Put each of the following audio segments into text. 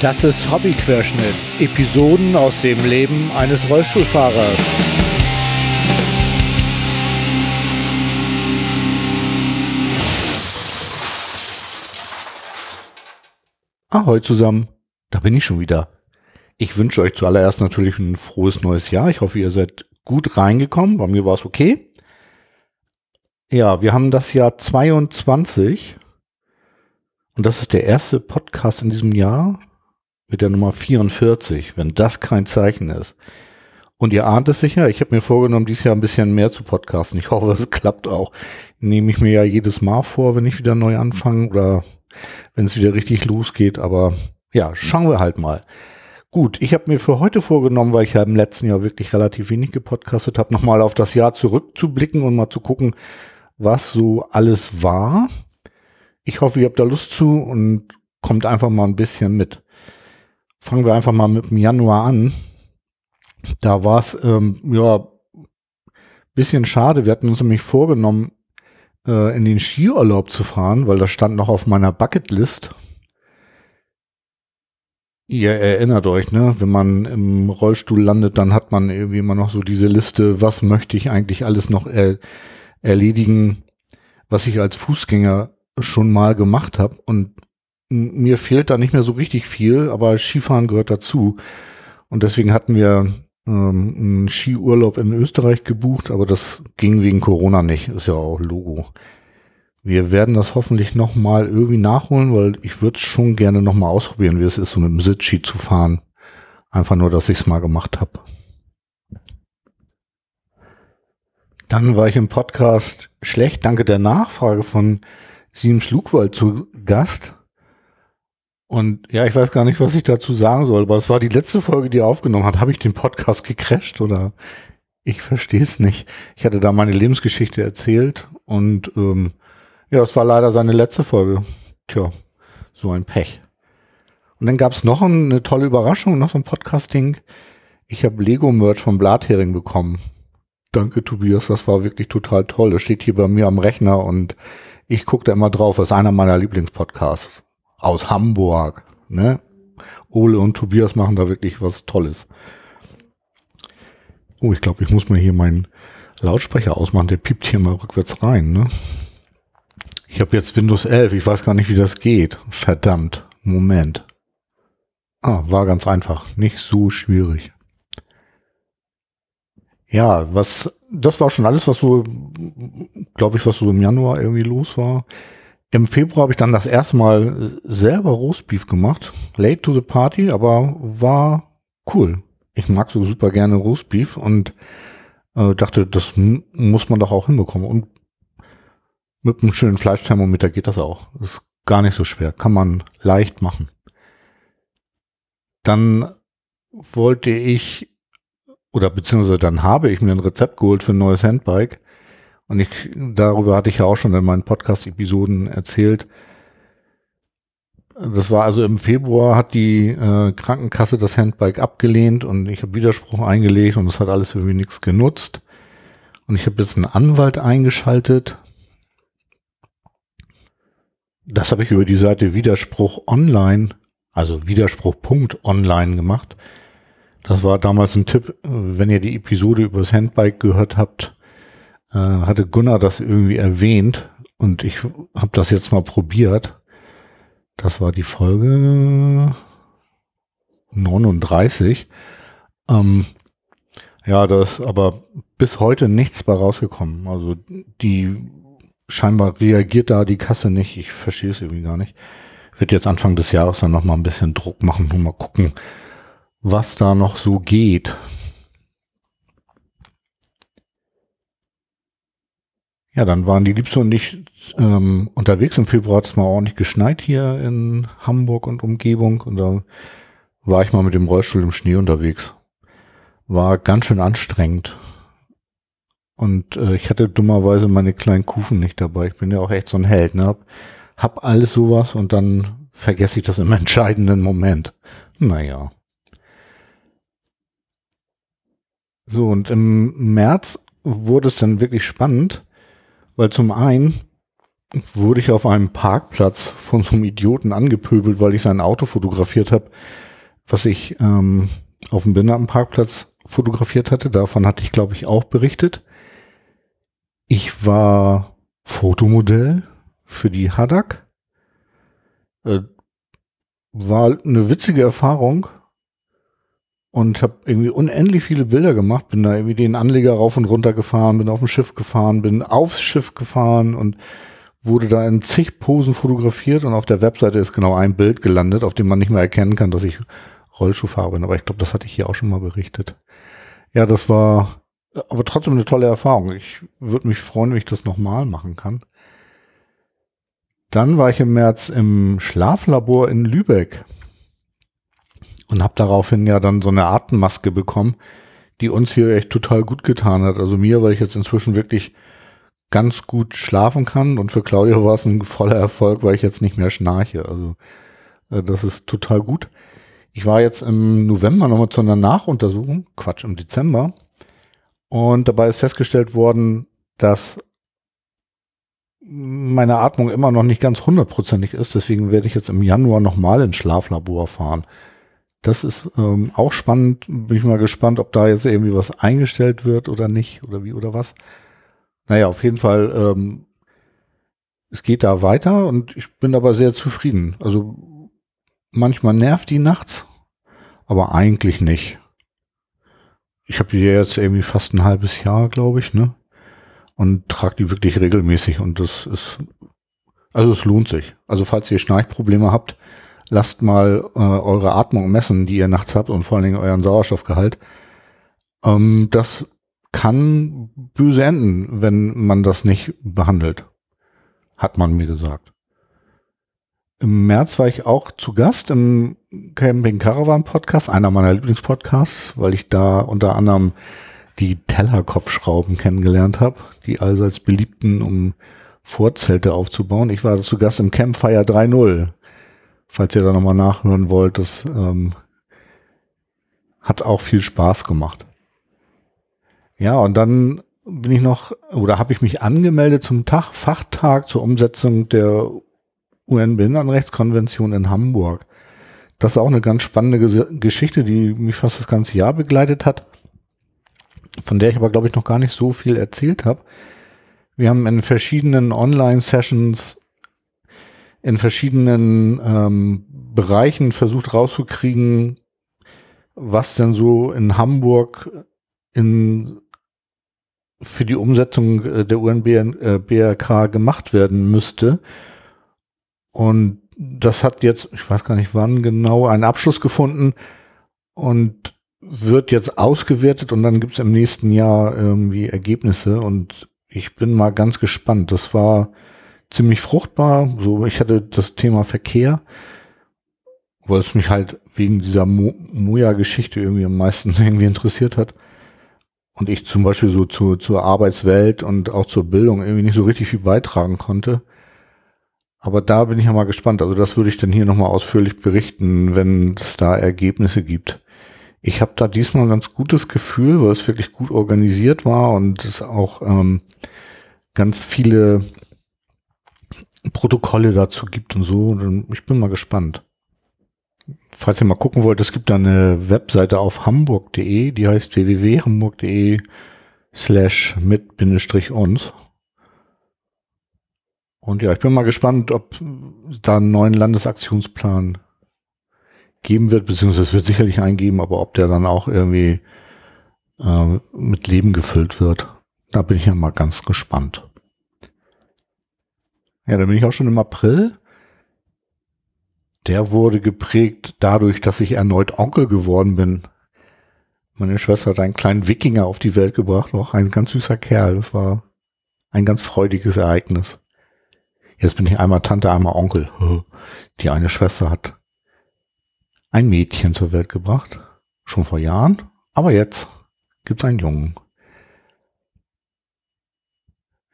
Das ist Hobbyquerschnitt. Episoden aus dem Leben eines Rollstuhlfahrers. Ahoi zusammen. Da bin ich schon wieder. Ich wünsche euch zuallererst natürlich ein frohes neues Jahr. Ich hoffe, ihr seid gut reingekommen. Bei mir war es okay. Ja, wir haben das Jahr 22 und das ist der erste Podcast in diesem Jahr mit der Nummer 44, wenn das kein Zeichen ist. Und ihr ahnt es sicher, ich habe mir vorgenommen, dieses Jahr ein bisschen mehr zu podcasten. Ich hoffe, es klappt auch. Nehme ich mir ja jedes Mal vor, wenn ich wieder neu anfange oder wenn es wieder richtig losgeht. Aber ja, schauen wir halt mal. Gut, ich habe mir für heute vorgenommen, weil ich ja im letzten Jahr wirklich relativ wenig gepodcastet habe, nochmal auf das Jahr zurückzublicken und mal zu gucken, was so alles war. Ich hoffe, ihr habt da Lust zu und kommt einfach mal ein bisschen mit. Fangen wir einfach mal mit dem Januar an. Da war es, ähm, ja, bisschen schade. Wir hatten uns nämlich vorgenommen, äh, in den Skiurlaub zu fahren, weil das stand noch auf meiner Bucketlist. Ihr erinnert euch, ne? Wenn man im Rollstuhl landet, dann hat man irgendwie immer noch so diese Liste, was möchte ich eigentlich alles noch er erledigen, was ich als Fußgänger schon mal gemacht habe und mir fehlt da nicht mehr so richtig viel, aber Skifahren gehört dazu. Und deswegen hatten wir ähm, einen Skiurlaub in Österreich gebucht, aber das ging wegen Corona nicht. Ist ja auch Logo. Wir werden das hoffentlich nochmal irgendwie nachholen, weil ich würde es schon gerne nochmal ausprobieren, wie es ist, so mit dem Sitzski zu fahren. Einfach nur, dass ich es mal gemacht habe. Dann war ich im Podcast schlecht, danke der Nachfrage von Sieben Schlugwald zu Gast. Und ja, ich weiß gar nicht, was ich dazu sagen soll, aber es war die letzte Folge, die er aufgenommen hat. Habe ich den Podcast gecrasht oder ich verstehe es nicht. Ich hatte da meine Lebensgeschichte erzählt und ähm, ja, es war leider seine letzte Folge. Tja, so ein Pech. Und dann gab es noch eine tolle Überraschung, noch so ein Podcasting. Ich habe Lego-Merch vom Blathering bekommen. Danke, Tobias, das war wirklich total toll. Das steht hier bei mir am Rechner und ich gucke da immer drauf, das ist einer meiner Lieblingspodcasts aus Hamburg. Ne? Ole und Tobias machen da wirklich was Tolles. Oh, ich glaube, ich muss mal hier meinen Lautsprecher ausmachen. Der piept hier mal rückwärts rein. Ne? Ich habe jetzt Windows 11. Ich weiß gar nicht, wie das geht. Verdammt. Moment. Ah, war ganz einfach. Nicht so schwierig. Ja, was, das war schon alles, was so, glaube ich, was so im Januar irgendwie los war. Im Februar habe ich dann das erste Mal selber Roastbeef gemacht. Late to the party, aber war cool. Ich mag so super gerne Roastbeef und äh, dachte, das muss man doch auch hinbekommen. Und mit einem schönen Fleischthermometer geht das auch. ist gar nicht so schwer. Kann man leicht machen. Dann wollte ich oder beziehungsweise dann habe ich mir ein Rezept geholt für ein neues Handbike. Und ich, darüber hatte ich ja auch schon in meinen Podcast-Episoden erzählt. Das war also im Februar hat die äh, Krankenkasse das Handbike abgelehnt und ich habe Widerspruch eingelegt und es hat alles irgendwie nichts genutzt. Und ich habe jetzt einen Anwalt eingeschaltet. Das habe ich über die Seite Widerspruch online, also Widerspruch.online gemacht. Das war damals ein Tipp, wenn ihr die Episode über das Handbike gehört habt, äh, hatte Gunnar das irgendwie erwähnt und ich habe das jetzt mal probiert. Das war die Folge 39. Ähm, ja, da ist aber bis heute nichts bei rausgekommen. Also die scheinbar reagiert da die Kasse nicht. Ich verstehe es irgendwie gar nicht. Ich werde jetzt Anfang des Jahres dann noch mal ein bisschen Druck machen und mal gucken, was da noch so geht. Ja, dann waren die Liebste und ich ähm, unterwegs. Im Februar hat es mal ordentlich geschneit hier in Hamburg und Umgebung. Und da war ich mal mit dem Rollstuhl im Schnee unterwegs. War ganz schön anstrengend. Und äh, ich hatte dummerweise meine kleinen Kufen nicht dabei. Ich bin ja auch echt so ein Held. Ne? Hab, hab alles sowas und dann vergesse ich das im entscheidenden Moment. Naja. So, und im März wurde es dann wirklich spannend, weil zum einen wurde ich auf einem Parkplatz von so einem Idioten angepöbelt, weil ich sein Auto fotografiert habe, was ich ähm, auf dem Behindertenparkplatz fotografiert hatte. Davon hatte ich, glaube ich, auch berichtet. Ich war Fotomodell für die Hadak. Äh, war eine witzige Erfahrung und habe irgendwie unendlich viele Bilder gemacht. Bin da irgendwie den Anleger rauf und runter gefahren, bin auf dem Schiff gefahren, bin aufs Schiff gefahren und wurde da in zig Posen fotografiert und auf der Webseite ist genau ein Bild gelandet, auf dem man nicht mehr erkennen kann, dass ich Rollschuhfahrer bin. Aber ich glaube, das hatte ich hier auch schon mal berichtet. Ja, das war aber trotzdem eine tolle Erfahrung. Ich würde mich freuen, wenn ich das nochmal machen kann. Dann war ich im März im Schlaflabor in Lübeck und habe daraufhin ja dann so eine Atemmaske bekommen, die uns hier echt total gut getan hat. Also mir, weil ich jetzt inzwischen wirklich ganz gut schlafen kann und für Claudia war es ein voller Erfolg, weil ich jetzt nicht mehr schnarche. Also äh, das ist total gut. Ich war jetzt im November nochmal zu einer Nachuntersuchung, Quatsch, im Dezember. Und dabei ist festgestellt worden, dass meine Atmung immer noch nicht ganz hundertprozentig ist. Deswegen werde ich jetzt im Januar nochmal ins Schlaflabor fahren. Das ist ähm, auch spannend. Bin ich mal gespannt, ob da jetzt irgendwie was eingestellt wird oder nicht oder wie oder was. Naja, auf jeden Fall, ähm, es geht da weiter und ich bin aber sehr zufrieden. Also manchmal nervt die nachts, aber eigentlich nicht. Ich habe die jetzt irgendwie fast ein halbes Jahr, glaube ich, ne? Und trage die wirklich regelmäßig und das ist, also es lohnt sich. Also falls ihr Schnarchprobleme habt, lasst mal äh, eure Atmung messen, die ihr nachts habt und vor allen Dingen euren Sauerstoffgehalt. Ähm, das kann böse enden, wenn man das nicht behandelt, hat man mir gesagt. Im März war ich auch zu Gast im Camping Caravan Podcast, einer meiner Lieblingspodcasts, weil ich da unter anderem die Tellerkopfschrauben kennengelernt habe, die allseits beliebten, um Vorzelte aufzubauen. Ich war zu Gast im Campfire 3.0 falls ihr da nochmal nachhören wollt, das ähm, hat auch viel Spaß gemacht. Ja, und dann bin ich noch, oder habe ich mich angemeldet zum Tag, Fachtag zur Umsetzung der UN-Behindertenrechtskonvention in Hamburg. Das ist auch eine ganz spannende Geschichte, die mich fast das ganze Jahr begleitet hat, von der ich aber, glaube ich, noch gar nicht so viel erzählt habe. Wir haben in verschiedenen Online-Sessions in verschiedenen ähm, Bereichen versucht rauszukriegen, was denn so in Hamburg in, für die Umsetzung äh, der UNBRK äh, gemacht werden müsste. Und das hat jetzt, ich weiß gar nicht wann genau, einen Abschluss gefunden und wird jetzt ausgewertet und dann gibt es im nächsten Jahr irgendwie Ergebnisse und ich bin mal ganz gespannt. Das war ziemlich fruchtbar. So, ich hatte das Thema Verkehr, weil es mich halt wegen dieser Mo Moja-Geschichte irgendwie am meisten irgendwie interessiert hat. Und ich zum Beispiel so zu, zur Arbeitswelt und auch zur Bildung irgendwie nicht so richtig viel beitragen konnte. Aber da bin ich ja mal gespannt. Also das würde ich dann hier nochmal ausführlich berichten, wenn es da Ergebnisse gibt. Ich habe da diesmal ein ganz gutes Gefühl, weil es wirklich gut organisiert war und es auch ähm, ganz viele Protokolle dazu gibt und so. Ich bin mal gespannt. Falls ihr mal gucken wollt, es gibt da eine Webseite auf hamburg.de, die heißt www.hamburg.de slash mit-uns. Und ja, ich bin mal gespannt, ob da einen neuen Landesaktionsplan geben wird, beziehungsweise es wird sicherlich eingeben, aber ob der dann auch irgendwie äh, mit Leben gefüllt wird. Da bin ich ja mal ganz gespannt. Ja, da bin ich auch schon im April. Der wurde geprägt dadurch, dass ich erneut Onkel geworden bin. Meine Schwester hat einen kleinen Wikinger auf die Welt gebracht, auch ein ganz süßer Kerl. Das war ein ganz freudiges Ereignis. Jetzt bin ich einmal Tante, einmal Onkel. Die eine Schwester hat ein Mädchen zur Welt gebracht. Schon vor Jahren. Aber jetzt gibt's einen Jungen.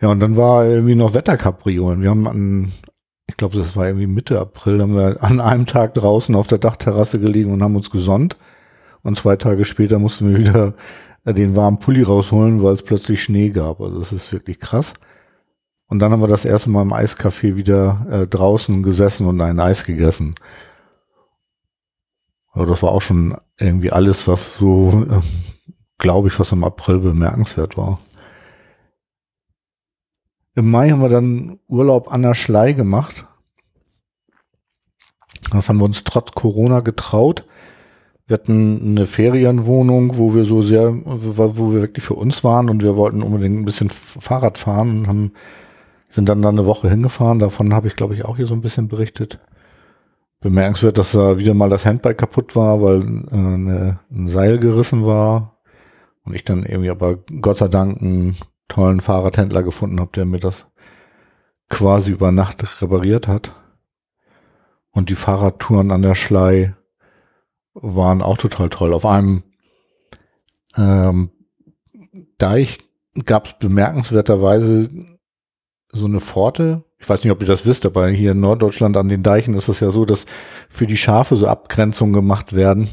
Ja, und dann war irgendwie noch Wetterkapriolen. Wir haben an, ich glaube, das war irgendwie Mitte April, haben wir an einem Tag draußen auf der Dachterrasse gelegen und haben uns gesonnt. Und zwei Tage später mussten wir wieder den warmen Pulli rausholen, weil es plötzlich Schnee gab. Also das ist wirklich krass. Und dann haben wir das erste Mal im Eiscafé wieder äh, draußen gesessen und ein Eis gegessen. Also das war auch schon irgendwie alles, was so, äh, glaube ich, was im April bemerkenswert war. Im Mai haben wir dann Urlaub an der Schlei gemacht. Das haben wir uns trotz Corona getraut. Wir hatten eine Ferienwohnung, wo wir so sehr, wo wir wirklich für uns waren und wir wollten unbedingt ein bisschen Fahrrad fahren und haben, sind dann da eine Woche hingefahren. Davon habe ich, glaube ich, auch hier so ein bisschen berichtet. Bemerkenswert, dass da wieder mal das Handbike kaputt war, weil äh, eine, ein Seil gerissen war und ich dann irgendwie aber Gott sei Dank einen tollen Fahrradhändler gefunden habe, der mir das quasi über Nacht repariert hat. Und die Fahrradtouren an der Schlei waren auch total toll. Auf einem ähm, Deich gab es bemerkenswerterweise so eine Pforte. Ich weiß nicht, ob ihr das wisst, aber hier in Norddeutschland an den Deichen ist es ja so, dass für die Schafe so Abgrenzungen gemacht werden,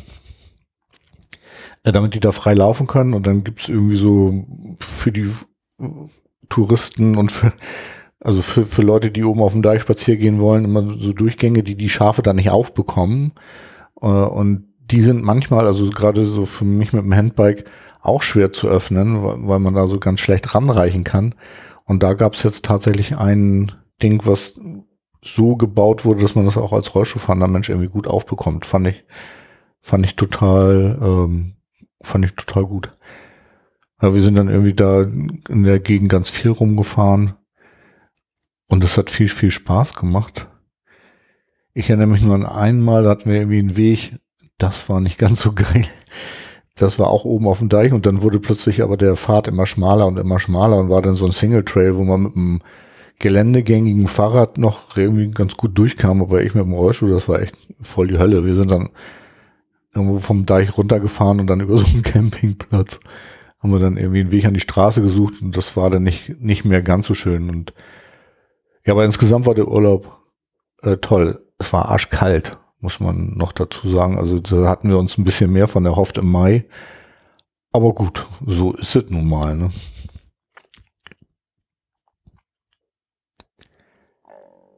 äh, damit die da frei laufen können. Und dann gibt's irgendwie so für die Touristen und für, also für, für Leute, die oben auf dem Deich spazieren gehen wollen, immer so Durchgänge, die die Schafe da nicht aufbekommen. Äh, und die sind manchmal, also gerade so für mich mit dem Handbike, auch schwer zu öffnen, weil man da so ganz schlecht ranreichen kann. Und da gab es jetzt tatsächlich ein Ding, was so gebaut wurde, dass man das auch als Rollstuhlfahrender Mensch irgendwie gut aufbekommt. Fand ich, fand ich total, ähm, fand ich total gut. Ja, wir sind dann irgendwie da in der Gegend ganz viel rumgefahren. Und es hat viel, viel Spaß gemacht. Ich erinnere mich nur an einmal, da hatten wir irgendwie einen Weg, das war nicht ganz so geil. Das war auch oben auf dem Deich und dann wurde plötzlich aber der Pfad immer schmaler und immer schmaler und war dann so ein Single Trail, wo man mit einem geländegängigen Fahrrad noch irgendwie ganz gut durchkam, aber ich mit dem Rollstuhl, das war echt voll die Hölle. Wir sind dann irgendwo vom Deich runtergefahren und dann über so einen Campingplatz haben wir dann irgendwie einen Weg an die Straße gesucht und das war dann nicht, nicht mehr ganz so schön und ja, aber insgesamt war der Urlaub äh, toll. Es war arschkalt muss man noch dazu sagen. Also da hatten wir uns ein bisschen mehr von erhofft im Mai. Aber gut, so ist es nun mal. Ne?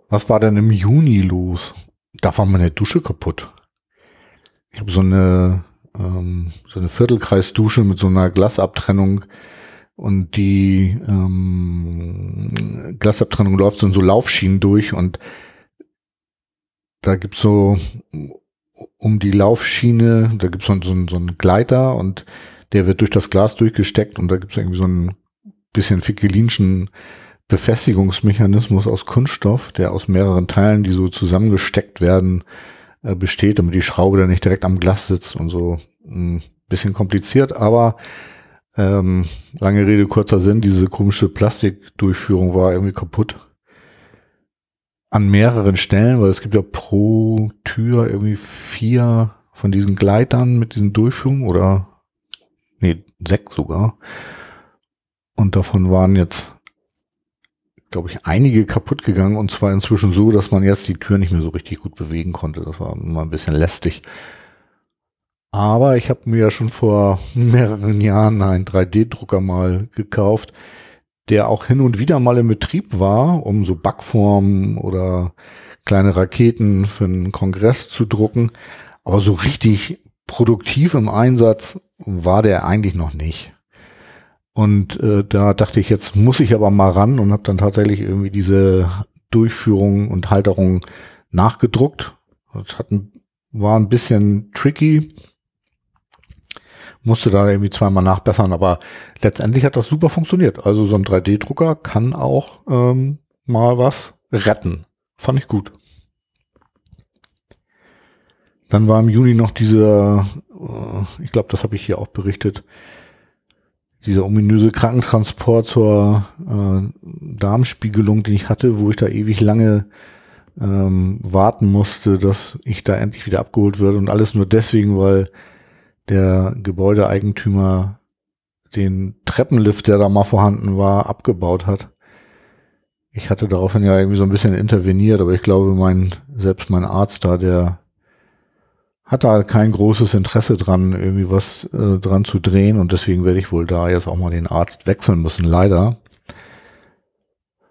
Was war denn im Juni los? Da war meine Dusche kaputt. Ich habe so eine ähm, so eine Viertelkreisdusche mit so einer Glasabtrennung. Und die ähm, Glasabtrennung läuft so in so Laufschienen durch und da gibt's so um die Laufschiene, da gibt's so, so, so einen Gleiter und der wird durch das Glas durchgesteckt und da gibt's irgendwie so einen bisschen fickelinschen Befestigungsmechanismus aus Kunststoff, der aus mehreren Teilen, die so zusammengesteckt werden, äh, besteht, damit die Schraube dann nicht direkt am Glas sitzt und so ein hm, bisschen kompliziert, aber ähm, lange Rede, kurzer Sinn, diese komische Plastikdurchführung war irgendwie kaputt an mehreren Stellen, weil es gibt ja pro Tür irgendwie vier von diesen Gleitern mit diesen Durchführungen oder nee, sechs sogar. Und davon waren jetzt, glaube ich, einige kaputt gegangen und zwar inzwischen so, dass man jetzt die Tür nicht mehr so richtig gut bewegen konnte. Das war mal ein bisschen lästig. Aber ich habe mir ja schon vor mehreren Jahren einen 3D-Drucker mal gekauft, der auch hin und wieder mal im Betrieb war, um so Backformen oder kleine Raketen für einen Kongress zu drucken. Aber so richtig produktiv im Einsatz war der eigentlich noch nicht. Und äh, da dachte ich, jetzt muss ich aber mal ran und habe dann tatsächlich irgendwie diese Durchführung und Halterung nachgedruckt. Das hat ein, war ein bisschen tricky, musste da irgendwie zweimal nachbessern, aber letztendlich hat das super funktioniert. Also so ein 3D-Drucker kann auch ähm, mal was retten. Fand ich gut. Dann war im Juni noch dieser, äh, ich glaube, das habe ich hier auch berichtet, dieser ominöse Krankentransport zur äh, Darmspiegelung, den ich hatte, wo ich da ewig lange ähm, warten musste, dass ich da endlich wieder abgeholt würde und alles nur deswegen, weil der Gebäudeeigentümer den Treppenlift, der da mal vorhanden war, abgebaut hat. Ich hatte daraufhin ja irgendwie so ein bisschen interveniert, aber ich glaube, mein, selbst mein Arzt da, der hat da kein großes Interesse dran, irgendwie was äh, dran zu drehen und deswegen werde ich wohl da jetzt auch mal den Arzt wechseln müssen, leider.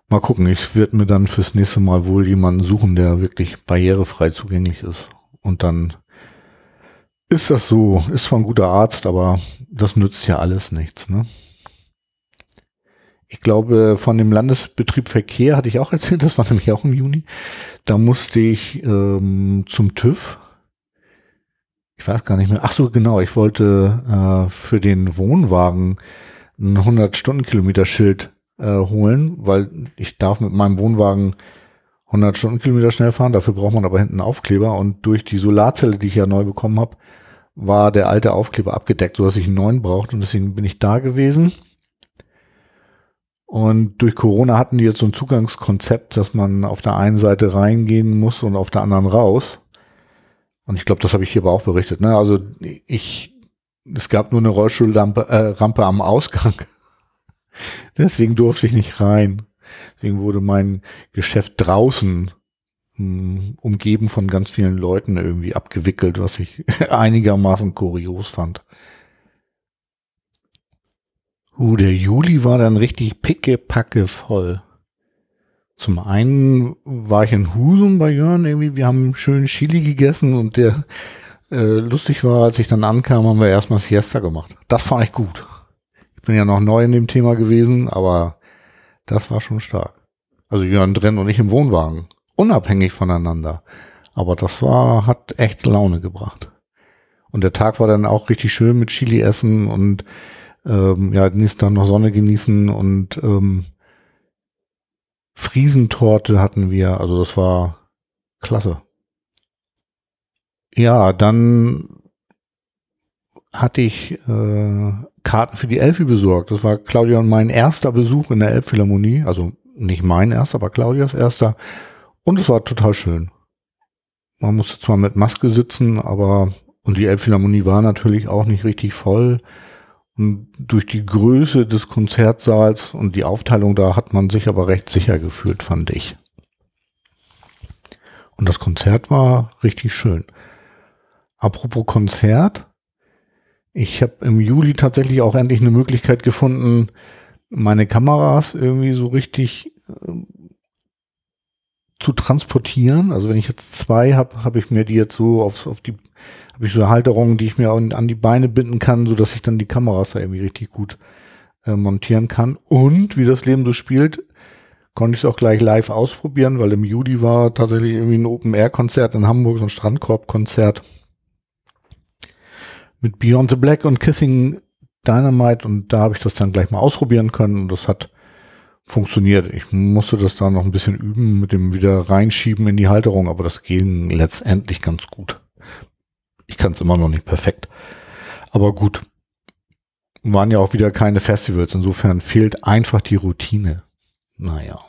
Mal gucken, ich werde mir dann fürs nächste Mal wohl jemanden suchen, der wirklich barrierefrei zugänglich ist. Und dann ist das so. Ist zwar ein guter Arzt, aber das nützt ja alles nichts. Ne? Ich glaube, von dem Landesbetrieb Verkehr hatte ich auch erzählt, das war nämlich auch im Juni. Da musste ich ähm, zum TÜV. Ich weiß gar nicht mehr. Ach so, genau. Ich wollte äh, für den Wohnwagen ein 100-Stunden-Kilometer-Schild äh, holen, weil ich darf mit meinem Wohnwagen 100 Stundenkilometer schnell fahren. Dafür braucht man aber hinten Aufkleber. Und durch die Solarzelle, die ich ja neu bekommen habe, war der alte Aufkleber abgedeckt, sodass ich einen neuen brauchte. Und deswegen bin ich da gewesen. Und durch Corona hatten die jetzt so ein Zugangskonzept, dass man auf der einen Seite reingehen muss und auf der anderen raus. Und ich glaube, das habe ich hier aber auch berichtet. Ne? Also ich, es gab nur eine Rollstuhlrampe äh, Rampe am Ausgang. Deswegen durfte ich nicht rein. Deswegen wurde mein Geschäft draußen mh, hm, umgeben von ganz vielen Leuten irgendwie abgewickelt, was ich einigermaßen kurios fand. Uh, der Juli war dann richtig pickepacke voll. Zum einen war ich in Husum bei Jörn irgendwie, wir haben schön Chili gegessen und der äh, lustig war, als ich dann ankam, haben wir erstmal Siesta gemacht. Das fand ich gut. Ich bin ja noch neu in dem Thema gewesen, aber das war schon stark. Also Jörn drin und ich im Wohnwagen. Unabhängig voneinander. Aber das war, hat echt Laune gebracht. Und der Tag war dann auch richtig schön mit Chili essen und ähm, ja, Tag noch Sonne genießen und ähm, Friesentorte hatten wir. Also das war klasse. Ja, dann hatte ich äh, Karten für die Elfi besorgt. Das war Claudia und mein erster Besuch in der Elbphilharmonie. Also nicht mein erster, aber Claudias erster. Und es war total schön. Man musste zwar mit Maske sitzen, aber und die Elbphilharmonie war natürlich auch nicht richtig voll. Und durch die Größe des Konzertsaals und die Aufteilung da hat man sich aber recht sicher gefühlt, fand ich. Und das Konzert war richtig schön. Apropos Konzert, ich habe im Juli tatsächlich auch endlich eine Möglichkeit gefunden, meine Kameras irgendwie so richtig äh, zu transportieren. Also wenn ich jetzt zwei habe, habe ich mir die jetzt so auf, auf die habe ich so eine Halterung, die ich mir an die Beine binden kann, so dass ich dann die Kameras da irgendwie richtig gut äh, montieren kann. Und wie das Leben so spielt, konnte ich es auch gleich live ausprobieren, weil im Juli war tatsächlich irgendwie ein Open-Air-Konzert in Hamburg, so ein Strandkorb-Konzert mit Beyond the Black und Kissing Dynamite und da habe ich das dann gleich mal ausprobieren können und das hat funktioniert. Ich musste das da noch ein bisschen üben mit dem wieder reinschieben in die Halterung, aber das ging letztendlich ganz gut. Kann es immer noch nicht perfekt. Aber gut. Waren ja auch wieder keine Festivals. Insofern fehlt einfach die Routine. Naja.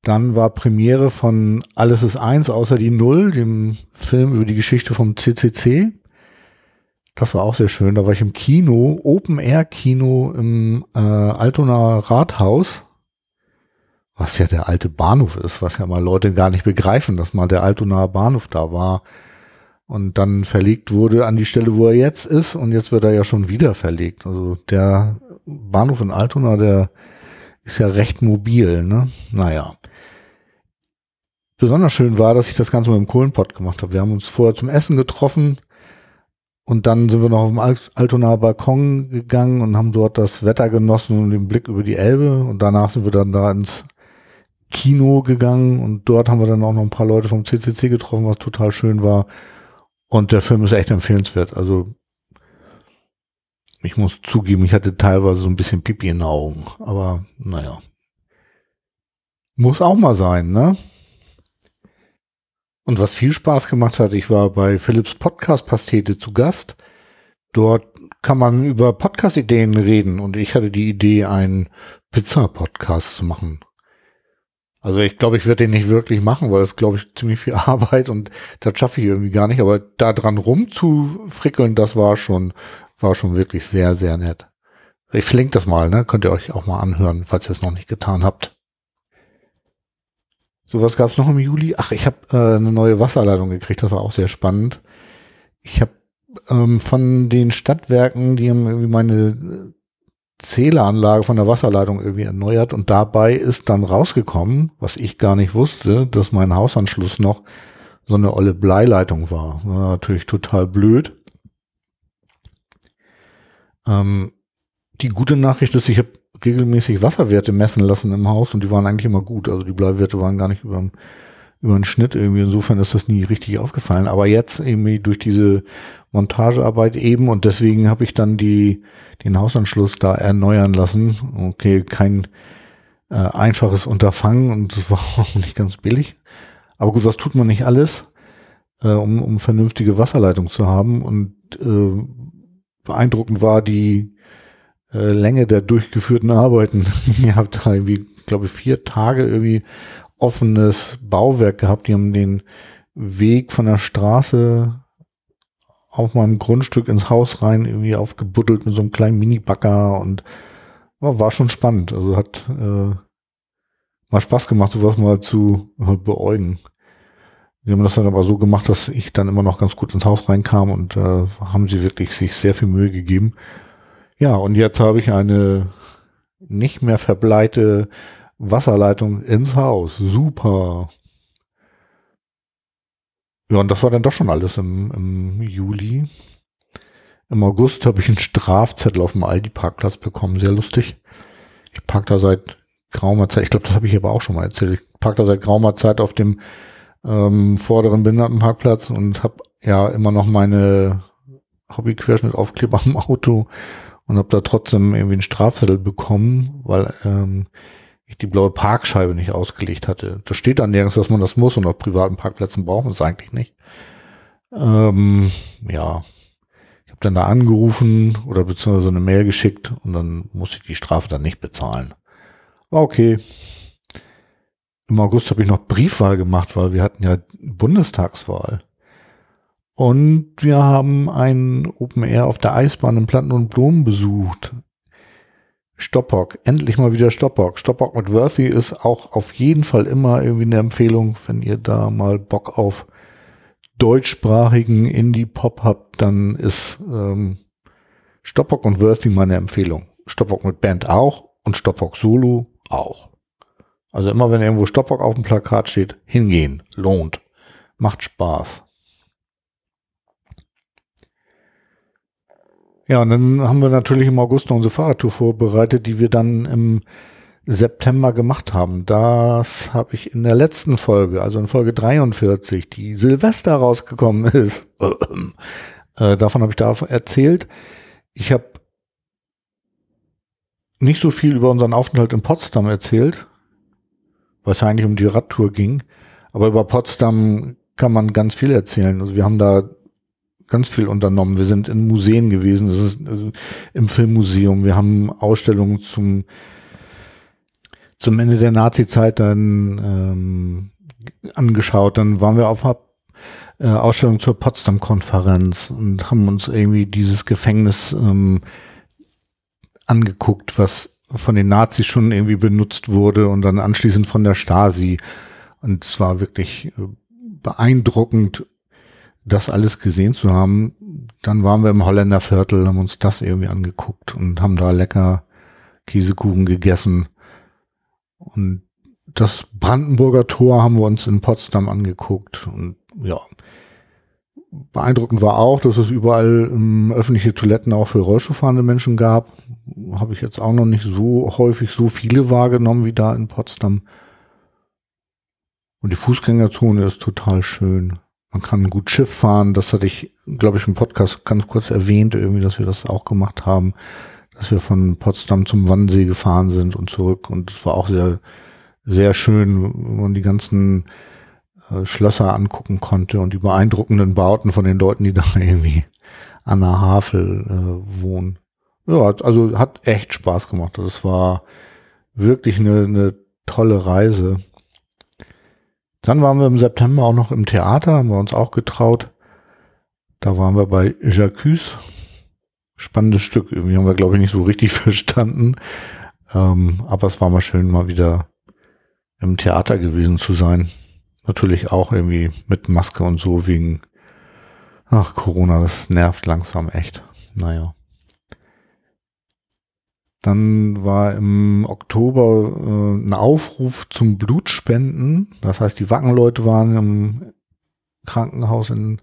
Dann war Premiere von Alles ist eins außer die Null, dem Film über die Geschichte vom CCC. Das war auch sehr schön. Da war ich im Kino, Open Air Kino im äh, Altonaer Rathaus was ja der alte Bahnhof ist, was ja mal Leute gar nicht begreifen, dass mal der Altonaer Bahnhof da war und dann verlegt wurde an die Stelle, wo er jetzt ist und jetzt wird er ja schon wieder verlegt. Also der Bahnhof in Altona, der ist ja recht mobil, ne? Naja. Besonders schön war, dass ich das Ganze mit dem Kohlenpott gemacht habe. Wir haben uns vorher zum Essen getroffen und dann sind wir noch auf dem Altonaer Balkon gegangen und haben dort das Wetter genossen und den Blick über die Elbe und danach sind wir dann da ins Kino gegangen und dort haben wir dann auch noch ein paar Leute vom CCC getroffen, was total schön war. Und der Film ist echt empfehlenswert. Also ich muss zugeben, ich hatte teilweise so ein bisschen Pipi in den Augen, aber naja. Muss auch mal sein, ne? Und was viel Spaß gemacht hat, ich war bei Philips Podcast Pastete zu Gast. Dort kann man über Podcast-Ideen reden und ich hatte die Idee, einen Pizza-Podcast zu machen. Also ich glaube, ich werde den nicht wirklich machen, weil das glaube ich ziemlich viel Arbeit und das schaffe ich irgendwie gar nicht. Aber da dran rumzufrickeln, das war schon, war schon wirklich sehr, sehr nett. Ich verlinke das mal, ne? Könnt ihr euch auch mal anhören, falls ihr es noch nicht getan habt. So was gab es noch im Juli. Ach, ich habe äh, eine neue Wasserleitung gekriegt. Das war auch sehr spannend. Ich habe ähm, von den Stadtwerken, die haben irgendwie meine Zähleranlage von der Wasserleitung irgendwie erneuert und dabei ist dann rausgekommen, was ich gar nicht wusste, dass mein Hausanschluss noch so eine olle Bleileitung war. war natürlich total blöd. Ähm, die gute Nachricht ist, ich habe regelmäßig Wasserwerte messen lassen im Haus und die waren eigentlich immer gut. Also die Bleiwerte waren gar nicht über, über den Schnitt irgendwie. Insofern ist das nie richtig aufgefallen. Aber jetzt irgendwie durch diese Montagearbeit eben und deswegen habe ich dann die, den Hausanschluss da erneuern lassen. Okay, kein äh, einfaches Unterfangen und das war auch nicht ganz billig. Aber gut, was tut man nicht alles, äh, um, um vernünftige Wasserleitung zu haben? Und äh, beeindruckend war die äh, Länge der durchgeführten Arbeiten. Ihr habt da irgendwie, glaube ich, vier Tage irgendwie offenes Bauwerk gehabt. Die haben den Weg von der Straße auf meinem Grundstück ins Haus rein irgendwie aufgebuddelt mit so einem kleinen Mini-Bagger und war schon spannend. Also hat äh, mal Spaß gemacht, sowas mal zu äh, beäugen. Die haben das dann aber so gemacht, dass ich dann immer noch ganz gut ins Haus reinkam und äh, haben sie wirklich sich sehr viel Mühe gegeben. Ja, und jetzt habe ich eine nicht mehr verbleite Wasserleitung ins Haus. Super. Ja, und das war dann doch schon alles im, im Juli. Im August habe ich einen Strafzettel auf dem Aldi-Parkplatz bekommen. Sehr lustig. Ich park da seit geraumer Zeit, ich glaube, das habe ich aber auch schon mal erzählt. Ich park da seit geraumer Zeit auf dem ähm, vorderen Behindertenparkplatz und habe ja immer noch meine Hobby-Querschnitt-Aufkleber am Auto und habe da trotzdem irgendwie einen Strafzettel bekommen, weil ähm, ich die blaue Parkscheibe nicht ausgelegt hatte. Da steht dann nirgends, dass man das muss und auf privaten Parkplätzen braucht man es eigentlich nicht. Ähm, ja, ich habe dann da angerufen oder beziehungsweise eine Mail geschickt und dann musste ich die Strafe dann nicht bezahlen. War okay. Im August habe ich noch Briefwahl gemacht, weil wir hatten ja Bundestagswahl. Und wir haben ein Open Air auf der Eisbahn in Platten und Blumen besucht. Stoppock, endlich mal wieder Stoppock. Stoppock mit Worthy ist auch auf jeden Fall immer irgendwie eine Empfehlung, wenn ihr da mal Bock auf deutschsprachigen Indie-Pop habt, dann ist ähm, Stoppock und Worthy meine Empfehlung. Stoppock mit Band auch und Stoppock Solo auch. Also immer wenn irgendwo Stoppock auf dem Plakat steht, hingehen, lohnt, macht Spaß. Ja, und dann haben wir natürlich im August noch unsere Fahrradtour vorbereitet, die wir dann im September gemacht haben. Das habe ich in der letzten Folge, also in Folge 43, die Silvester rausgekommen ist. äh, davon habe ich da erzählt. Ich habe nicht so viel über unseren Aufenthalt in Potsdam erzählt, was eigentlich um die Radtour ging. Aber über Potsdam kann man ganz viel erzählen. Also wir haben da ganz viel unternommen. Wir sind in Museen gewesen, das ist also im Filmmuseum. Wir haben Ausstellungen zum zum Ende der Nazi-Zeit dann ähm, angeschaut. Dann waren wir auf einer äh, Ausstellung zur Potsdam-Konferenz und haben uns irgendwie dieses Gefängnis ähm, angeguckt, was von den Nazis schon irgendwie benutzt wurde und dann anschließend von der Stasi. Und es war wirklich äh, beeindruckend das alles gesehen zu haben, dann waren wir im Holländer Viertel, haben uns das irgendwie angeguckt und haben da lecker Käsekuchen gegessen. Und das Brandenburger Tor haben wir uns in Potsdam angeguckt. Und ja, beeindruckend war auch, dass es überall ähm, öffentliche Toiletten auch für Rollstuhlfahrende Menschen gab. Habe ich jetzt auch noch nicht so häufig so viele wahrgenommen wie da in Potsdam. Und die Fußgängerzone ist total schön. Man kann gut Schiff fahren. Das hatte ich, glaube ich, im Podcast ganz kurz erwähnt, irgendwie, dass wir das auch gemacht haben, dass wir von Potsdam zum Wannsee gefahren sind und zurück. Und es war auch sehr, sehr schön, wenn man die ganzen äh, Schlösser angucken konnte und die beeindruckenden Bauten von den Leuten, die da irgendwie an der Havel äh, wohnen. Ja, also hat echt Spaß gemacht. Das war wirklich eine, eine tolle Reise. Dann waren wir im September auch noch im Theater, haben wir uns auch getraut. Da waren wir bei Jacques. Spannendes Stück. Irgendwie haben wir, glaube ich, nicht so richtig verstanden. Ähm, aber es war mal schön, mal wieder im Theater gewesen zu sein. Natürlich auch irgendwie mit Maske und so wegen, ach, Corona, das nervt langsam echt. Naja. Dann war im Oktober äh, ein Aufruf zum Blutspenden. Das heißt, die Wackenleute waren im Krankenhaus in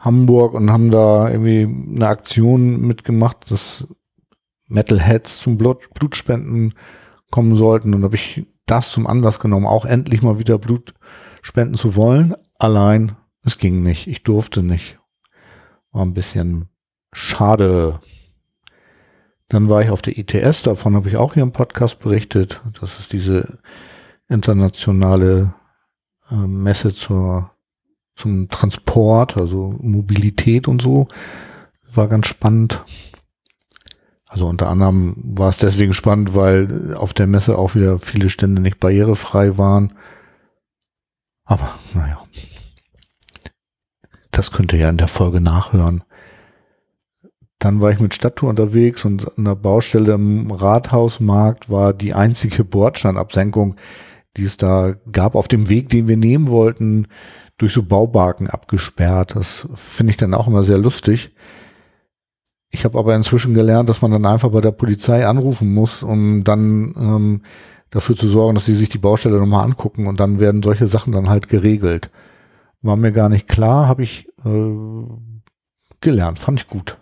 Hamburg und haben da irgendwie eine Aktion mitgemacht, dass Metalheads zum Blut, Blutspenden kommen sollten. Und habe ich das zum Anlass genommen, auch endlich mal wieder Blut spenden zu wollen. Allein, es ging nicht. Ich durfte nicht. War ein bisschen schade. Dann war ich auf der ITS, davon habe ich auch hier im Podcast berichtet. Das ist diese internationale äh, Messe zur, zum Transport, also Mobilität und so. War ganz spannend. Also unter anderem war es deswegen spannend, weil auf der Messe auch wieder viele Stände nicht barrierefrei waren. Aber naja, das könnt ihr ja in der Folge nachhören. Dann war ich mit Stadttour unterwegs und an der Baustelle im Rathausmarkt war die einzige Bordsteinabsenkung, die es da gab, auf dem Weg, den wir nehmen wollten, durch so Baubarken abgesperrt. Das finde ich dann auch immer sehr lustig. Ich habe aber inzwischen gelernt, dass man dann einfach bei der Polizei anrufen muss, um dann ähm, dafür zu sorgen, dass sie sich die Baustelle nochmal angucken und dann werden solche Sachen dann halt geregelt. War mir gar nicht klar, habe ich äh, gelernt, fand ich gut.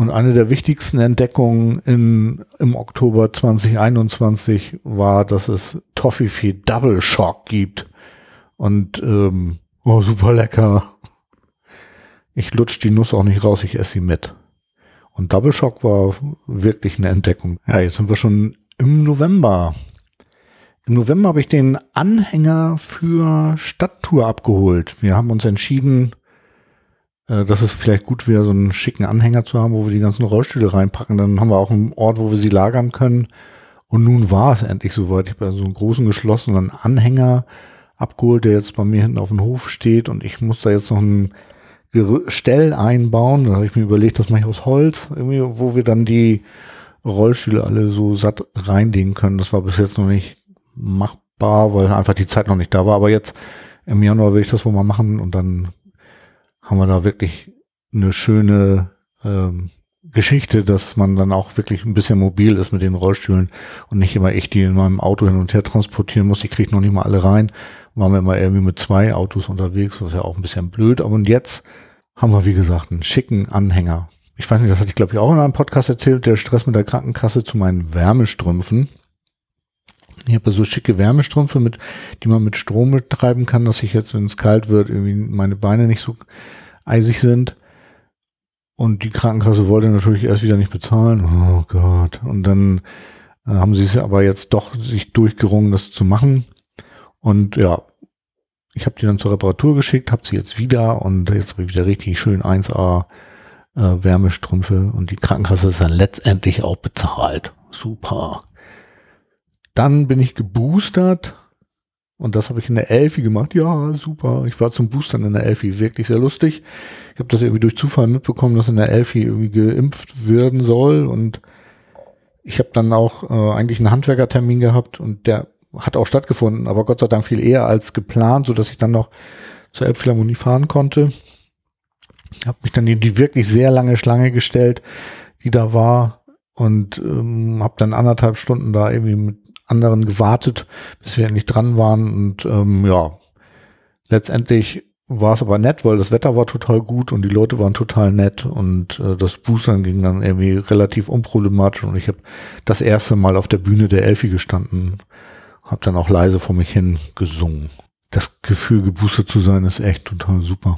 Und eine der wichtigsten Entdeckungen in, im Oktober 2021 war, dass es Toffifee Double Shock gibt. Und ähm, oh, super lecker. Ich lutsch die Nuss auch nicht raus, ich esse sie mit. Und Double Shock war wirklich eine Entdeckung. Ja, jetzt sind wir schon im November. Im November habe ich den Anhänger für Stadttour abgeholt. Wir haben uns entschieden, äh, dass es vielleicht gut wäre, so einen schicken Anhänger zu haben, wo wir die ganzen Rollstühle reinpacken. Dann haben wir auch einen Ort, wo wir sie lagern können. Und nun war es endlich soweit. Ich habe so einen großen geschlossenen Anhänger abgeholt, der jetzt bei mir hinten auf dem Hof steht. Und ich muss da jetzt noch ein Gestell einbauen. Da habe ich mir überlegt, das mache ich aus Holz, irgendwie, wo wir dann die Rollstühle alle so satt reinlegen können. Das war bis jetzt noch nicht machbar, weil einfach die Zeit noch nicht da war. Aber jetzt im Januar will ich das wohl mal machen und dann haben wir da wirklich eine schöne ähm, Geschichte, dass man dann auch wirklich ein bisschen mobil ist mit den Rollstühlen und nicht immer ich die in meinem Auto hin und her transportieren muss. Die kriege noch nicht mal alle rein. Waren wir immer irgendwie mit zwei Autos unterwegs, ist ja auch ein bisschen blöd. Aber und jetzt haben wir, wie gesagt, einen schicken Anhänger. Ich weiß nicht, das hatte ich glaube ich auch in einem Podcast erzählt, der Stress mit der Krankenkasse zu meinen Wärmestrümpfen. Ich habe so schicke Wärmestrümpfe, mit, die man mit Strom betreiben kann, dass ich jetzt, wenn es kalt wird, irgendwie meine Beine nicht so eisig sind. Und die Krankenkasse wollte natürlich erst wieder nicht bezahlen. Oh Gott. Und dann äh, haben sie es aber jetzt doch sich durchgerungen, das zu machen. Und ja, ich habe die dann zur Reparatur geschickt, habe sie jetzt wieder und jetzt habe ich wieder richtig schön 1A äh, Wärmestrümpfe und die Krankenkasse ist dann letztendlich auch bezahlt. Super. Dann bin ich geboostert und das habe ich in der Elfi gemacht. Ja, super. Ich war zum Boostern in der Elfi. Wirklich sehr lustig. Ich habe das irgendwie durch Zufall mitbekommen, dass in der Elfi irgendwie geimpft werden soll. Und ich habe dann auch äh, eigentlich einen Handwerkertermin gehabt und der hat auch stattgefunden, aber Gott sei Dank viel eher als geplant, so dass ich dann noch zur Elbphilharmonie fahren konnte. Habe mich dann in die wirklich sehr lange Schlange gestellt, die da war und ähm, habe dann anderthalb Stunden da irgendwie mit anderen gewartet, bis wir endlich dran waren. Und ähm, ja, letztendlich war es aber nett, weil das Wetter war total gut und die Leute waren total nett und äh, das Boostern ging dann irgendwie relativ unproblematisch und ich habe das erste Mal auf der Bühne der Elfi gestanden, habe dann auch leise vor mich hin gesungen. Das Gefühl, geboostert zu sein, ist echt total super.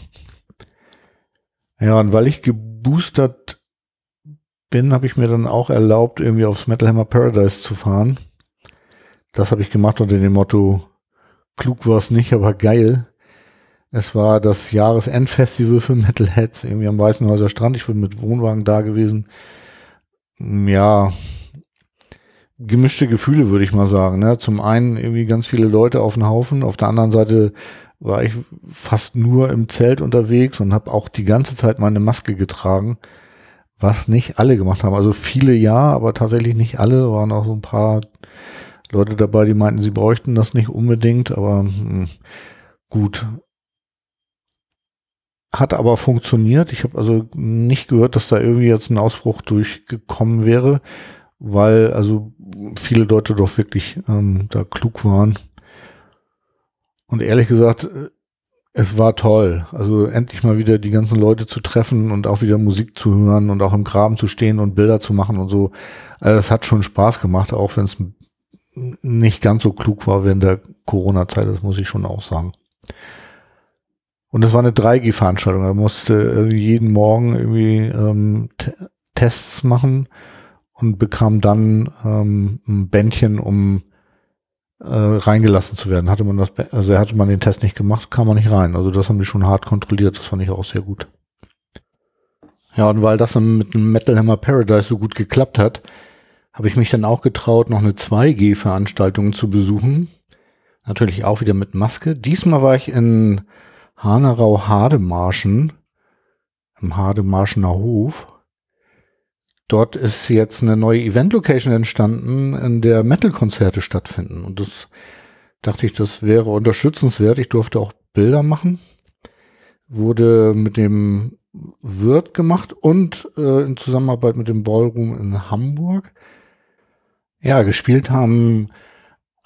Ja, und weil ich geboostert bin, habe ich mir dann auch erlaubt, irgendwie aufs Metal Hammer Paradise zu fahren. Das habe ich gemacht unter dem Motto, klug war es nicht, aber geil. Es war das Jahresendfestival für Metalheads, irgendwie am Weißenhäuser Strand. Ich bin mit Wohnwagen da gewesen. Ja, gemischte Gefühle, würde ich mal sagen. Ne? Zum einen irgendwie ganz viele Leute auf den Haufen. Auf der anderen Seite war ich fast nur im Zelt unterwegs und habe auch die ganze Zeit meine Maske getragen, was nicht alle gemacht haben. Also viele ja, aber tatsächlich nicht alle. Waren auch so ein paar Leute dabei, die meinten, sie bräuchten das nicht unbedingt, aber mh, hm, gut. hat aber funktioniert. Ich habe also nicht gehört, dass da irgendwie jetzt ein Ausbruch durchgekommen wäre, weil also viele Leute doch wirklich ähm, da klug waren. Und ehrlich gesagt, äh, es war toll. Also endlich mal wieder die ganzen Leute zu treffen und auch wieder Musik zu hören und auch im Graben zu stehen und Bilder zu machen und so. Also das hat schon Spaß gemacht, auch wenn es nicht ganz so klug war während der Corona-Zeit, das muss ich schon auch sagen. Und das war eine 3G-Veranstaltung. Da musste jeden Morgen irgendwie ähm, Tests machen und bekam dann ähm, ein Bändchen, um äh, reingelassen zu werden. Hatte man das, also hatte man den Test nicht gemacht, kam man nicht rein. Also das haben die schon hart kontrolliert. Das fand ich auch sehr gut. Ja, und weil das mit dem Metal Hammer Paradise so gut geklappt hat, habe ich mich dann auch getraut, noch eine 2G-Veranstaltung zu besuchen. Natürlich auch wieder mit Maske. Diesmal war ich in Hanarau-Hademarschen, im Hademarschener Hof. Dort ist jetzt eine neue Event-Location entstanden, in der Metal-Konzerte stattfinden. Und das dachte ich, das wäre unterstützenswert. Ich durfte auch Bilder machen. Wurde mit dem Wirt gemacht und äh, in Zusammenarbeit mit dem Ballroom in Hamburg. Ja, gespielt haben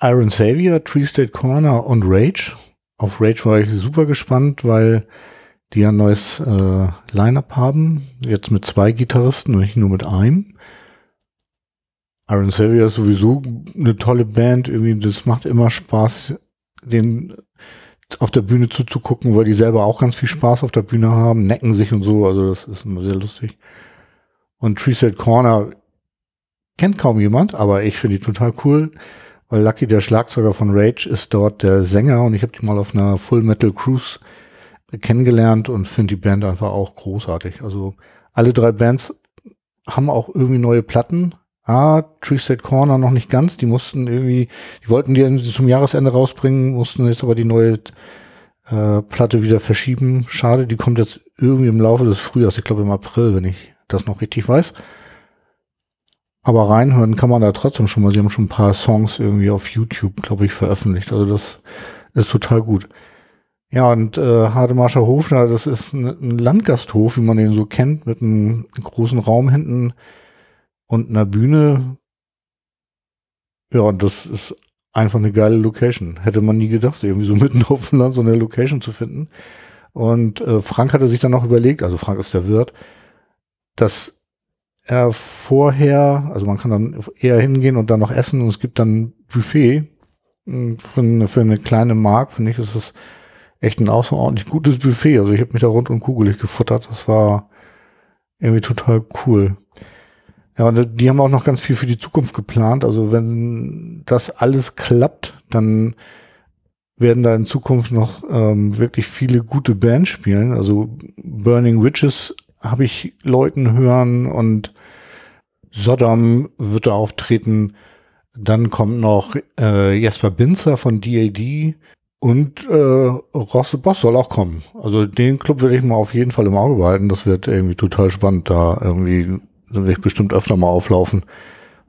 Iron Savior, Tree State Corner und Rage. Auf Rage war ich super gespannt, weil die ein neues äh, Line-up haben. Jetzt mit zwei Gitarristen und nicht nur mit einem. Iron Savior ist sowieso eine tolle Band. Irgendwie, das macht immer Spaß, den auf der Bühne zuzugucken, weil die selber auch ganz viel Spaß auf der Bühne haben, necken sich und so. Also das ist immer sehr lustig. Und Tree Set Corner kennt kaum jemand, aber ich finde die total cool weil Lucky, der Schlagzeuger von Rage, ist dort der Sänger und ich habe die mal auf einer Full Metal Cruise kennengelernt und finde die Band einfach auch großartig. Also alle drei Bands haben auch irgendwie neue Platten. Ah, Tree State Corner noch nicht ganz. Die mussten irgendwie, die wollten die zum Jahresende rausbringen, mussten jetzt aber die neue äh, Platte wieder verschieben. Schade, die kommt jetzt irgendwie im Laufe des Frühjahrs, ich glaube im April, wenn ich das noch richtig weiß. Aber reinhören kann man da trotzdem schon mal. Sie haben schon ein paar Songs irgendwie auf YouTube, glaube ich, veröffentlicht. Also das ist total gut. Ja, und äh, Hademarscher Hof, das ist ein, ein Landgasthof, wie man den so kennt, mit einem großen Raum hinten und einer Bühne. Ja, und das ist einfach eine geile Location. Hätte man nie gedacht, irgendwie so mitten auf dem Land so eine Location zu finden. Und äh, Frank hatte sich dann noch überlegt, also Frank ist der Wirt, dass er vorher, also man kann dann eher hingehen und dann noch essen und es gibt dann Buffet. Hm, für eine, für eine kleine Mark, finde ich, ist es echt ein außerordentlich gutes Buffet. Also ich habe mich da rund und kugelig gefuttert. Das war irgendwie total cool. Ja, und die haben auch noch ganz viel für die Zukunft geplant. Also wenn das alles klappt, dann werden da in Zukunft noch ähm, wirklich viele gute Bands spielen. Also Burning Witches habe ich Leuten hören und Sodom wird da auftreten. Dann kommt noch äh, Jasper Binzer von DAD und äh, Rosse Boss soll auch kommen. Also den Club werde ich mal auf jeden Fall im Auge behalten. Das wird irgendwie total spannend. Da irgendwie werde ich bestimmt öfter mal auflaufen.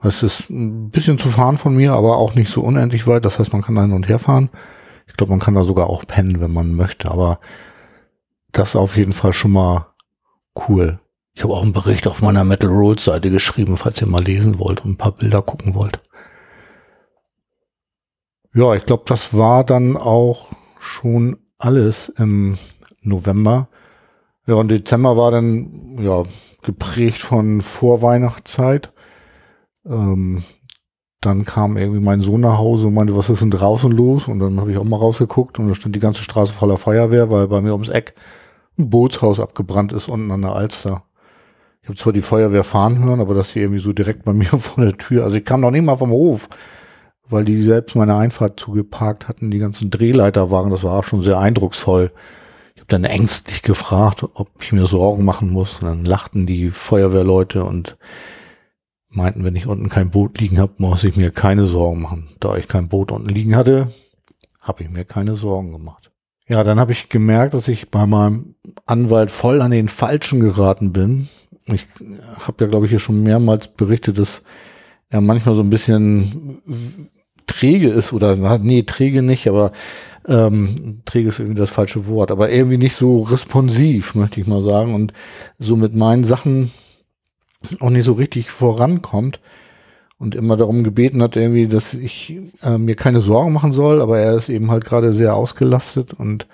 Es ist ein bisschen zu fahren von mir, aber auch nicht so unendlich weit. Das heißt, man kann hin und her fahren. Ich glaube, man kann da sogar auch pennen, wenn man möchte. Aber das auf jeden Fall schon mal cool. Ich habe auch einen Bericht auf meiner Metal Rolls Seite geschrieben, falls ihr mal lesen wollt und ein paar Bilder gucken wollt. Ja, ich glaube, das war dann auch schon alles im November. Ja, und Dezember war dann ja geprägt von Vorweihnachtszeit. Ähm, dann kam irgendwie mein Sohn nach Hause und meinte, was ist denn draußen los? Und dann habe ich auch mal rausgeguckt und da stand die ganze Straße voller Feuerwehr, weil bei mir ums Eck ein Bootshaus abgebrannt ist unten an der Alster. Ich habe zwar die Feuerwehr fahren hören, aber das hier irgendwie so direkt bei mir vor der Tür. Also ich kam noch nicht mal vom Hof, weil die selbst meine Einfahrt zugeparkt hatten, die ganzen Drehleiter waren. Das war auch schon sehr eindrucksvoll. Ich habe dann ängstlich gefragt, ob ich mir Sorgen machen muss. Und dann lachten die Feuerwehrleute und meinten, wenn ich unten kein Boot liegen habe, muss ich mir keine Sorgen machen. Da ich kein Boot unten liegen hatte, habe ich mir keine Sorgen gemacht. Ja, dann habe ich gemerkt, dass ich bei meinem Anwalt voll an den Falschen geraten bin. Ich habe ja, glaube ich, hier schon mehrmals berichtet, dass er manchmal so ein bisschen träge ist oder nee, träge nicht, aber ähm, träge ist irgendwie das falsche Wort, aber irgendwie nicht so responsiv, möchte ich mal sagen, und so mit meinen Sachen auch nicht so richtig vorankommt und immer darum gebeten hat, irgendwie, dass ich äh, mir keine Sorgen machen soll, aber er ist eben halt gerade sehr ausgelastet und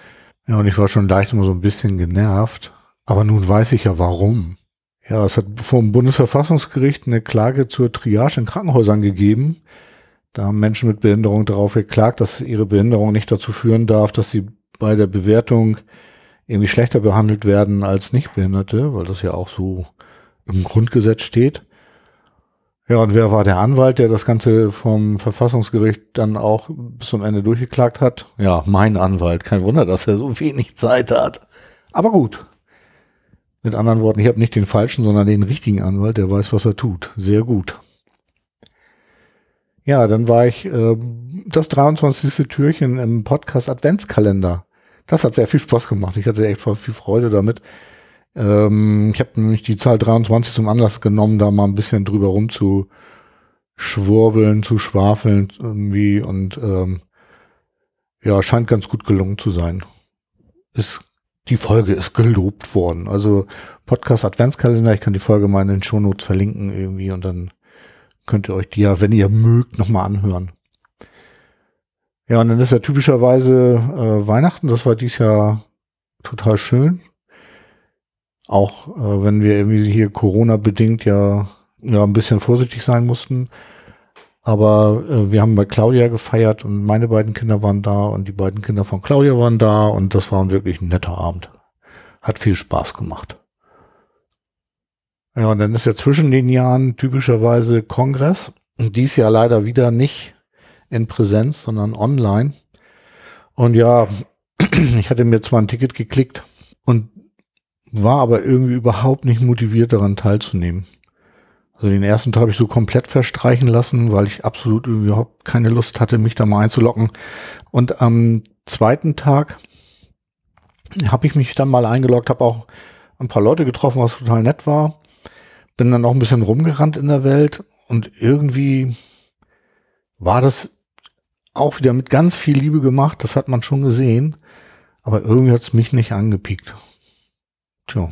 ja, und ich war schon leicht immer so ein bisschen genervt. Aber nun weiß ich ja warum. Ja, es hat vom Bundesverfassungsgericht eine Klage zur Triage in Krankenhäusern gegeben. Da haben Menschen mit Behinderung darauf geklagt, dass ihre Behinderung nicht dazu führen darf, dass sie bei der Bewertung irgendwie schlechter behandelt werden als Nichtbehinderte, weil das ja auch so im Grundgesetz steht. Ja, und wer war der Anwalt, der das Ganze vom Verfassungsgericht dann auch bis zum Ende durchgeklagt hat? Ja, mein Anwalt. Kein Wunder, dass er so wenig Zeit hat. Aber gut. Mit anderen Worten, ich habe nicht den falschen, sondern den richtigen Anwalt, der weiß, was er tut. Sehr gut. Ja, dann war ich äh, das 23. Türchen im Podcast Adventskalender. Das hat sehr viel Spaß gemacht. Ich hatte echt voll viel Freude damit. Ähm, ich habe nämlich die Zahl 23 zum Anlass genommen, da mal ein bisschen drüber rum zu zu schwafeln irgendwie und ähm, ja, scheint ganz gut gelungen zu sein. Ist, die Folge ist gelobt worden. Also Podcast Adventskalender, ich kann die Folge mal in den Shownotes verlinken irgendwie und dann könnt ihr euch die ja, wenn ihr mögt, nochmal anhören. Ja, und dann ist ja typischerweise äh, Weihnachten, das war dies Jahr total schön. Auch äh, wenn wir irgendwie hier Corona-bedingt ja, ja ein bisschen vorsichtig sein mussten. Aber äh, wir haben bei Claudia gefeiert und meine beiden Kinder waren da und die beiden Kinder von Claudia waren da und das war wirklich ein netter Abend. Hat viel Spaß gemacht. Ja, und dann ist ja zwischen den Jahren typischerweise Kongress. Dies Jahr leider wieder nicht in Präsenz, sondern online. Und ja, ich hatte mir zwar ein Ticket geklickt und war aber irgendwie überhaupt nicht motiviert daran teilzunehmen. Also den ersten Tag habe ich so komplett verstreichen lassen, weil ich absolut überhaupt keine Lust hatte, mich da mal einzulocken. Und am zweiten Tag habe ich mich dann mal eingeloggt, habe auch ein paar Leute getroffen, was total nett war. Bin dann auch ein bisschen rumgerannt in der Welt und irgendwie war das auch wieder mit ganz viel Liebe gemacht, das hat man schon gesehen, aber irgendwie hat es mich nicht angepiekt. Tja.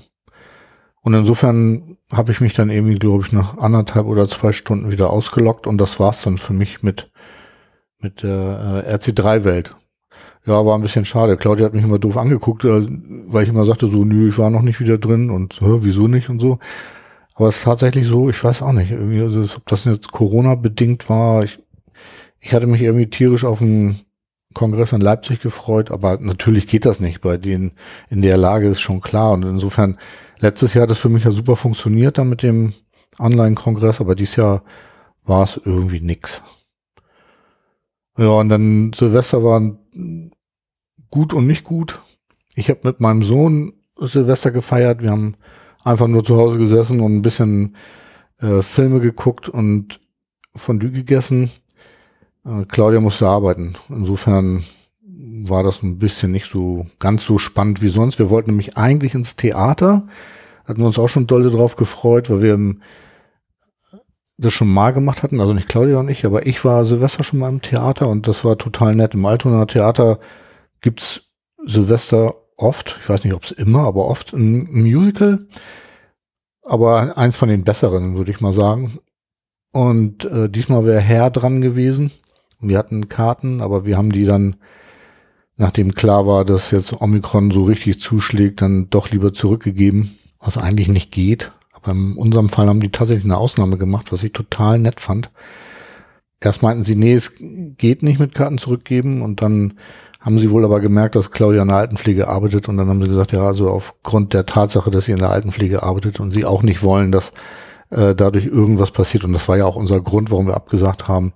Und insofern habe ich mich dann irgendwie, glaube ich, nach anderthalb oder zwei Stunden wieder ausgelockt und das war's dann für mich mit, mit der äh, RC3-Welt. Ja, war ein bisschen schade. Claudia hat mich immer doof angeguckt, äh, weil ich immer sagte so, nö, ich war noch nicht wieder drin und wieso nicht und so. Aber es ist tatsächlich so, ich weiß auch nicht, irgendwie, also, ob das jetzt Corona-bedingt war. Ich, ich hatte mich irgendwie tierisch auf den Kongress in Leipzig gefreut, aber natürlich geht das nicht. Bei denen in der Lage ist schon klar. Und insofern, letztes Jahr hat es für mich ja super funktioniert da mit dem Online-Kongress, aber dieses Jahr war es irgendwie nix. Ja, und dann Silvester war gut und nicht gut. Ich habe mit meinem Sohn Silvester gefeiert. Wir haben einfach nur zu Hause gesessen und ein bisschen äh, Filme geguckt und Fondue gegessen. Äh, Claudia musste arbeiten. Insofern war das ein bisschen nicht so ganz so spannend wie sonst. Wir wollten nämlich eigentlich ins Theater. Hatten wir uns auch schon dolle drauf gefreut, weil wir das schon mal gemacht hatten. Also nicht Claudia und ich, aber ich war Silvester schon mal im Theater und das war total nett. Im Altonaer Theater gibt's Silvester oft, ich weiß nicht, ob es immer, aber oft ein Musical. Aber eins von den besseren, würde ich mal sagen. Und äh, diesmal wäre Herr dran gewesen. Wir hatten Karten, aber wir haben die dann, nachdem klar war, dass jetzt Omikron so richtig zuschlägt, dann doch lieber zurückgegeben, was eigentlich nicht geht. Aber in unserem Fall haben die tatsächlich eine Ausnahme gemacht, was ich total nett fand. Erst meinten sie, nee, es geht nicht mit Karten zurückgeben und dann haben sie wohl aber gemerkt, dass Claudia in der Altenpflege arbeitet und dann haben sie gesagt, ja, also aufgrund der Tatsache, dass sie in der Altenpflege arbeitet und sie auch nicht wollen, dass äh, dadurch irgendwas passiert und das war ja auch unser Grund, warum wir abgesagt haben,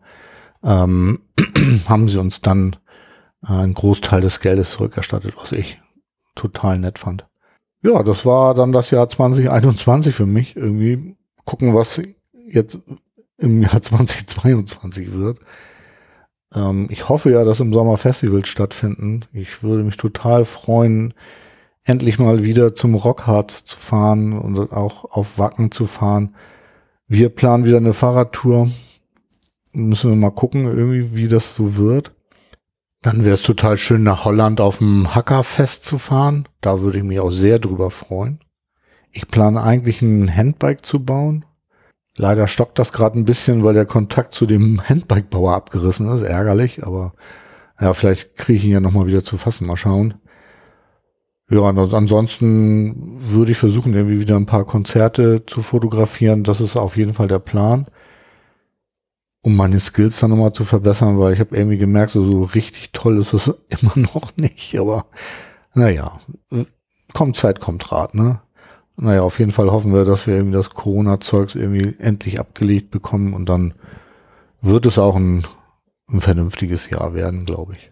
ähm, haben sie uns dann äh, einen Großteil des Geldes zurückerstattet, was ich total nett fand. Ja, das war dann das Jahr 2021 für mich. Irgendwie gucken, was jetzt im Jahr 2022 wird. Ähm, ich hoffe ja, dass im Sommer Festivals stattfinden. Ich würde mich total freuen, endlich mal wieder zum Rockhard zu fahren und auch auf Wacken zu fahren. Wir planen wieder eine Fahrradtour müssen wir mal gucken, irgendwie, wie das so wird. Dann wäre es total schön, nach Holland auf dem Hackerfest zu fahren. Da würde ich mich auch sehr drüber freuen. Ich plane eigentlich ein Handbike zu bauen. Leider stockt das gerade ein bisschen, weil der Kontakt zu dem Handbike-Bauer abgerissen ist. Ärgerlich, aber ja, vielleicht kriege ich ihn ja nochmal wieder zu fassen. Mal schauen. Ja, ansonsten würde ich versuchen, irgendwie wieder ein paar Konzerte zu fotografieren. Das ist auf jeden Fall der Plan um meine Skills dann nochmal zu verbessern, weil ich habe irgendwie gemerkt, so, so richtig toll ist es immer noch nicht, aber naja, kommt Zeit, kommt Rat, ne? Naja, auf jeden Fall hoffen wir, dass wir irgendwie das Corona-Zeugs irgendwie endlich abgelegt bekommen und dann wird es auch ein, ein vernünftiges Jahr werden, glaube ich.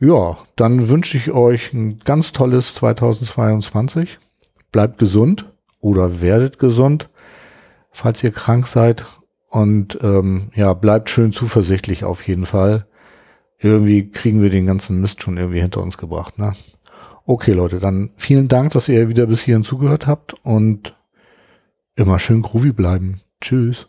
Ja, dann wünsche ich euch ein ganz tolles 2022. Bleibt gesund oder werdet gesund. Falls ihr krank seid, und ähm, ja, bleibt schön zuversichtlich auf jeden Fall. Irgendwie kriegen wir den ganzen Mist schon irgendwie hinter uns gebracht. Ne? Okay, Leute, dann vielen Dank, dass ihr wieder bis hierhin zugehört habt und immer schön groovy bleiben. Tschüss.